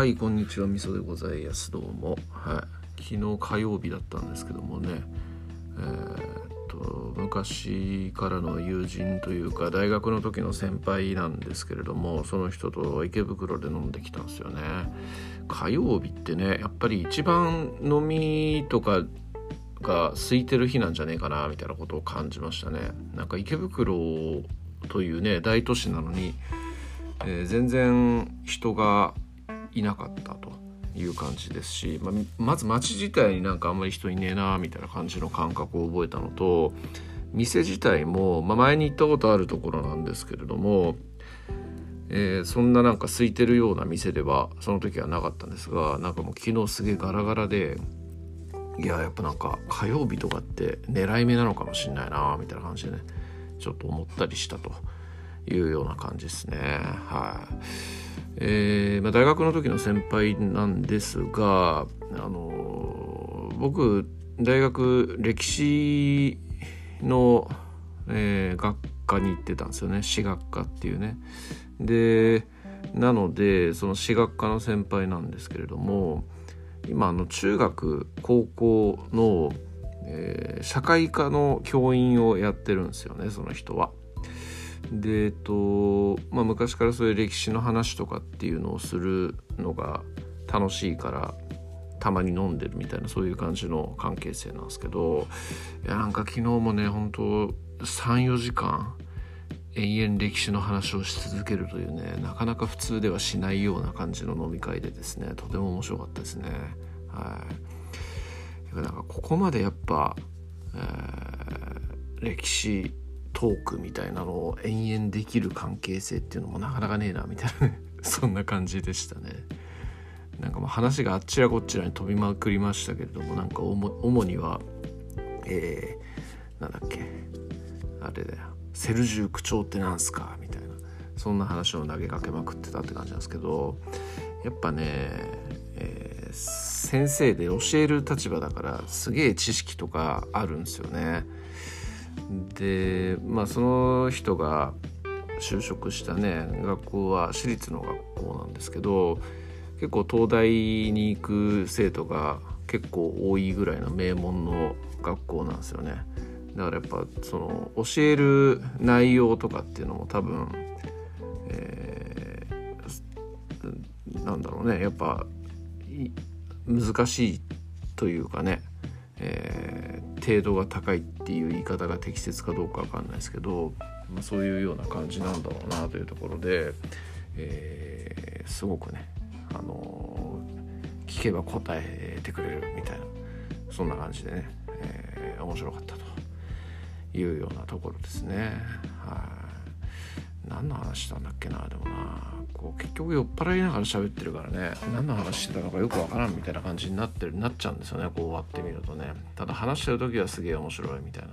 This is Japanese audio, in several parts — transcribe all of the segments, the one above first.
はいこんにちは。みそでございます。どうも。はい。昨日火曜日だったんですけどもね。えー、っと昔からの友人というか大学の時の先輩なんですけれどもその人と池袋で飲んできたんですよね。火曜日ってねやっぱり一番飲みとかが空いてる日なんじゃねえかなみたいなことを感じましたね。なんか池袋というね大都市なのに、えー、全然人がいなかったという感じですし、ま、まず街自体になんかあんまり人いねえなみたいな感じの感覚を覚えたのと店自体も、まあ、前に行ったことあるところなんですけれども、えー、そんななんか空いてるような店ではその時はなかったんですがなんかもう昨日すげえガラガラでいややっぱなんか火曜日とかって狙い目なのかもしんないなみたいな感じでねちょっと思ったりしたと。いうような感じですねはい。えーまあ、大学の時の先輩なんですが、あの僕大学歴史の、えー、学科に行ってたんですよね史学科っていうね。でなのでその史学科の先輩なんですけれども今あの中学高校の、えー、社会科の教員をやってるんですよねその人は。でえっとまあ昔からそういう歴史の話とかっていうのをするのが楽しいからたまに飲んでるみたいなそういう感じの関係性なんですけどいやなんか昨日もね本当34時間延々歴史の話をし続けるというねなかなか普通ではしないような感じの飲み会でですねとても面白かったですね。はい。なんかここまでやっぱ、えー、歴史トークみたいなのを延々できる関係性っていうのもなかなかねえなみたいなね。そんな感じでしたね。なんかもう話があっちらこっちらに飛びまくりましたけれどもなんか主にはえー、なんだっけ。あれだよ。セルジュー区長ってなんすか？みたいな。そんな話を投げかけまくってたって感じなんですけどやっぱね、えー、先生で教える立場だからすげえ知識とかあるんですよね。でまあその人が就職したね学校は私立の学校なんですけど結構東大に行く生徒が結構多いぐらいの名門の学校なんですよね。だからやっぱその教える内容とかっていうのも多分、えー、なんだろうねやっぱ難しいというかね、えー、程度が高いっていう言い方が適切かどうかわかんないですけど、まあ、そういうような感じなんだろうなというところで、えー、すごくね、あのー、聞けば答えてくれるみたいなそんな感じでね、えー、面白かったというようなところですね。はい何の話したんだっけなでもなこう結局酔っ払いながら喋ってるからね。何の話してたのかよくわからんみたいな感じになってるなっちゃうんですよねこう終わってみるとね。ただ話してる時はすげえ面白いみたいな。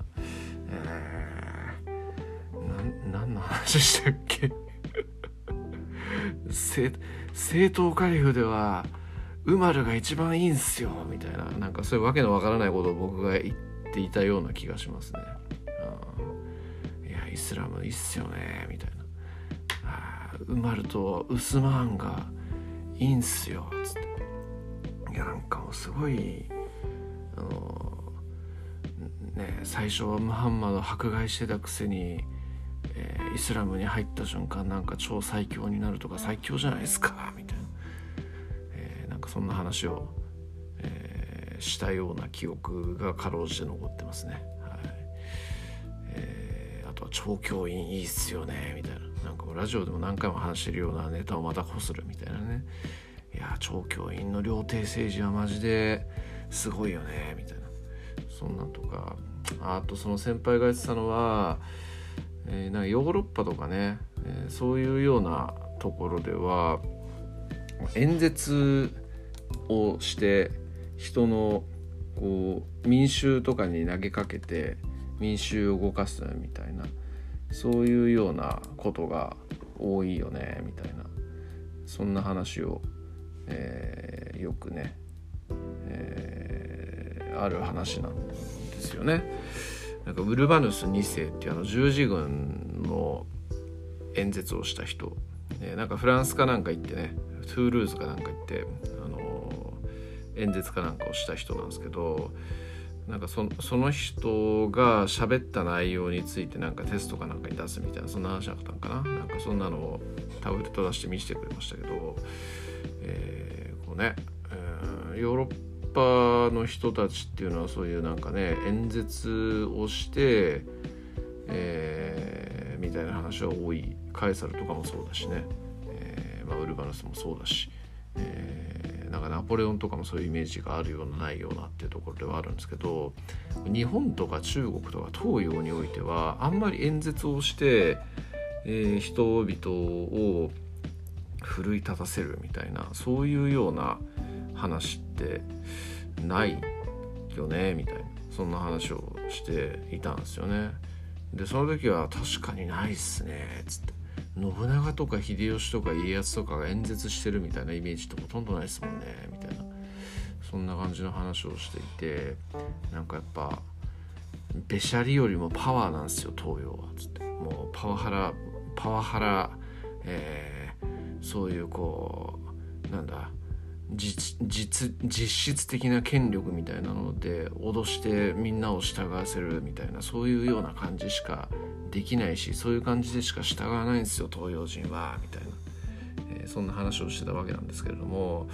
えー、何の話したっけ？正当カリフではウマルが一番いいんすよみたいな。なんかそういうわけのわからないことを僕が言っていたような気がしますね。うんいやイスラムいいっすよねみたいな。埋まるとウスマーンがいいんすよつっていやなんかもうすごいあのね最初はムハンマド迫害してたくせに、えー、イスラムに入った瞬間なんか超最強になるとか最強じゃないですかみたいな、えー、なんかそんな話を、えー、したような記憶がかろうじて残ってますねはい、えー、あとは超教員いいっすよねみたいななんかラジオでも何回も話してるようなネタをまたこするみたいなね。いや超教員の料亭政治はマジですごいよねみたいな。そんなんとか。あとその先輩が言ってたのは、えー、なんかヨーロッパとかね、えー、そういうようなところでは演説をして人のこう民衆とかに投げかけて民衆を動かすみたいな。そういうようなことが多いよねみたいなそんな話を、えー、よくね、えー、ある話なんですよね。なんかウルバヌス2世っていうあの十字軍の演説をした人、えー、なんかフランスかなんか行ってねトゥールーズかなんか行ってあの演説かなんかをした人なんですけどなんかそその人が喋った内容についてなんかテストかなんかに出すみたいなそんな話だったのかな？なんかそんなのをタブレット出して見せてくれましたけど、えー、こうね、えー、ヨーロッパの人たちっていうのはそういうなんかね演説をして、えー、みたいな話は多い。カエサルとかもそうだしね、えーまあ、ウルバヌスもそうだし、えーなんかナポレオンとかもそういうイメージがあるようなないようなっていうところではあるんですけど日本とか中国とか東洋においてはあんまり演説をして、えー、人々を奮い立たせるみたいなそういうような話ってないよねみたいなそんな話をしていたんですよね。でその時は確かにないっすねっつって信長とか秀吉とか家康とかが演説してるみたいなイメージってほとんどないですもんねみたいな。そんな感じの話をしていてなんかやっぱべしゃりよりもパワーなんですよ東洋はつって。もうパワハラパワハラ、えー、そういうこうなんだ実実質的な権力みたいなので脅してみんなを従わせるみたいなそういうような感じしかできないしそういう感じでしか従わないんですよ東洋人はみたいな、えー、そんな話をしてたわけなんですけれども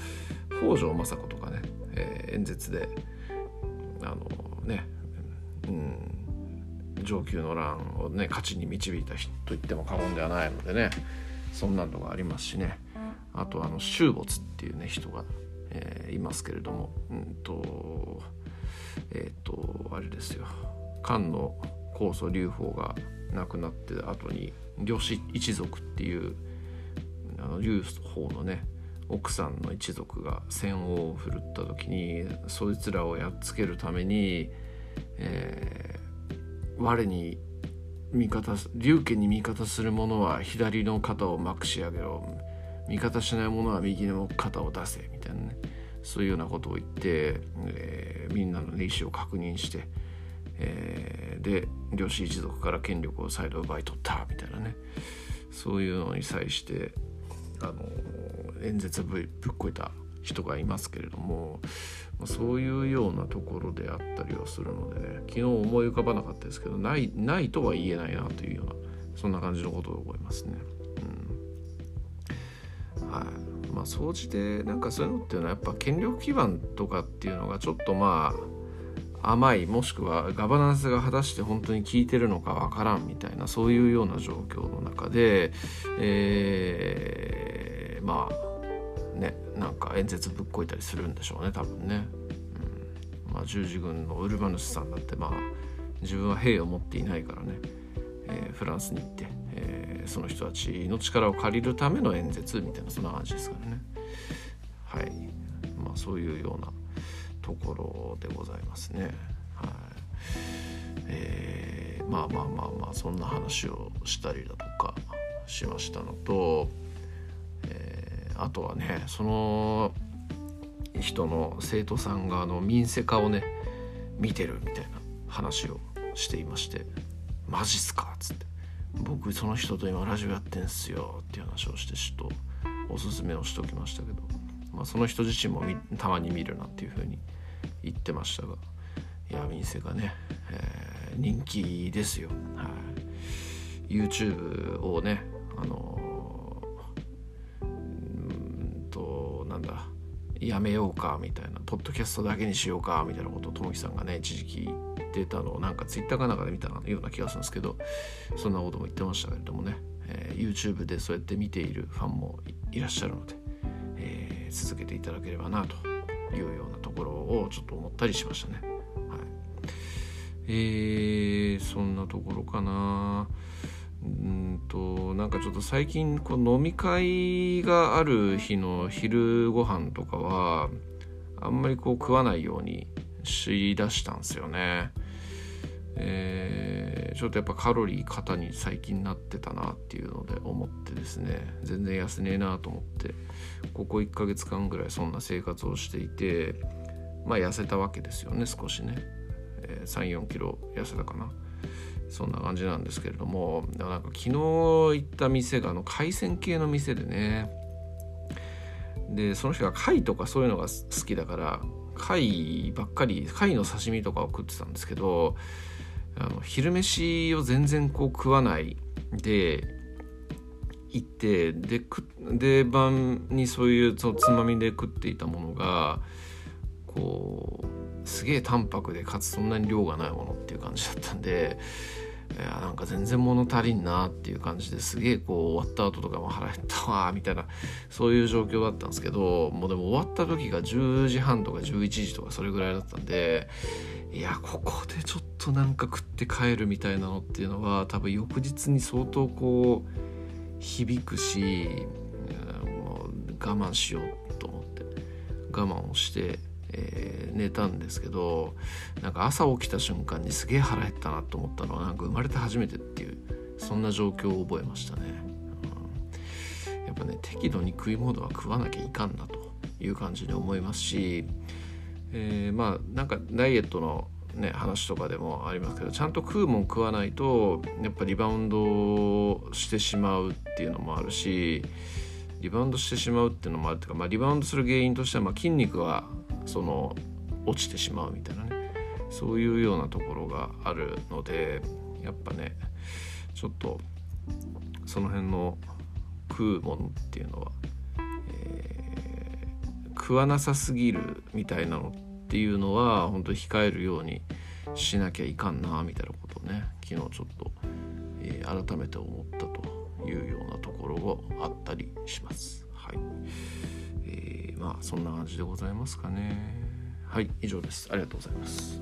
北条政子とかね、えー、演説であのね、うん、上級の乱をね勝ちに導いた人と言っても過言ではないのでねそんなのがありますしね。あとあの修没っていうね人が、えー、いますけれどもうんとえっ、ー、とあれですよ。漢の高祖劉邦が亡くなって後に呂氏一族っていうあの劉邦のね奥さんの一族が戦王を振るった時にそいつらをやっつけるために、えー、我に味方劉家に味方する者は左の肩をまくし上げろ味方しない者は右の肩を出せみたいなねそういうようなことを言って、えー、みんなの、ね、意思を確認して、えー、で漁師一族から権力を再度奪い取ったみたいなねそういうのに際してあの演説ぶっこいた人がいますけれどもそういうようなところであったりはするのでね昨日思い浮かばなかったですけどないないとは言えないなというようなそんな感じのことを思いますね。はいまあ総じてなんかそういうのっていうのはやっぱ権力基盤とかっていうのがちょっとまあ甘いもしくはガバナンスが果たして本当に効いてるのかわからんみたいなそういうような状況の中で、えー、まあねなんか演説ぶっこいたりするんでしょうね多分ね。まあ、十字軍のウルバヌスさんだってまあ自分は兵を持っていないからね、えー、フランスに行って、ー、その人たちの力を借りるための演説みたいなそんな感じですからね。はいまあ、そういうようなところでございますね。はいえー、まあまあまあまあそんな話をしたりだとかしましたのと、えー、あとはねその人の生徒さんがあの民生化をね見てるみたいな話をしていまして「マジっすか?」っつって「僕その人と今ラジオやってんすよ」っていう話をしてちょっとおすすめをしておきましたけど、まあ、その人自身もたまに見るなっていうふうに言ってましたが。いや店がね、えー、人気ですよ、はい、YouTube をねあのー、うんとなんだやめようかみたいなポッドキャストだけにしようかみたいなことをともきさんがね一時期ってたのをなんか Twitter かなんかで見たような気がするんですけどそんなことも言ってましたけれどもね、えー、YouTube でそうやって見ているファンもいらっしゃるので、えー、続けていただければなというようなところをちょっと思ったりしましたね。はい、えー、そんなところかな。うんとなんかちょっと最近こう飲み会がある日の昼ご飯とかはあんまりこう食わないようにしだしたんですよね。えー、ちょっとやっぱカロリー肩に最近なってたなっていうので思ってですね全然痩せねえなと思ってここ1ヶ月間ぐらいそんな生活をしていてまあ痩せたわけですよね少しね、えー、34キロ痩せたかな。そんな感じなんですけれどもなんか昨日行った店があの海鮮系の店でねでその人が貝とかそういうのが好きだから貝ばっかり貝の刺身とかを食ってたんですけどあの昼飯を全然こう食わないで行ってでで晩にそういうそのつまみで食っていたものがこうすげえ淡白でかつそんなに量がないものっていう感じだったんでいやなんか全然物足りんなっていう感じですげえこう終わった後とかも腹減ったわみたいなそういう状況だったんですけどもうでも終わった時が10時半とか11時とかそれぐらいだったんでいやここでちょっとなんか食って帰るみたいなのっていうのは多分翌日に相当こう響くしもう我慢しようと思って我慢をして、えー、寝たんですけどなんか朝起きた瞬間にすげえ腹減ったなと思ったのはなんか生まれて初めてっていうそんな状況を覚えましたね、うん、やっぱね適度に食い物は食わなきゃいかんなという感じに思いますし、えー、まあなんかダイエットのね、話とかでもありますけどちゃんと食うもん食わないとやっぱリバウンドしてしまうっていうのもあるしリバウンドしてしまうっていうのもあるっていうか、まあ、リバウンドする原因としては、まあ、筋肉がその落ちてしまうみたいなねそういうようなところがあるのでやっぱねちょっとその辺の食うものっていうのは、えー、食わなさすぎるみたいなのってていうのは本当に控えるようにしなきゃいかんなみたいなことをね昨日ちょっと、えー、改めて思ったというようなところがあったりします。はい、えー、まあそんな感じでございますかね。はい以上です。ありがとうございます。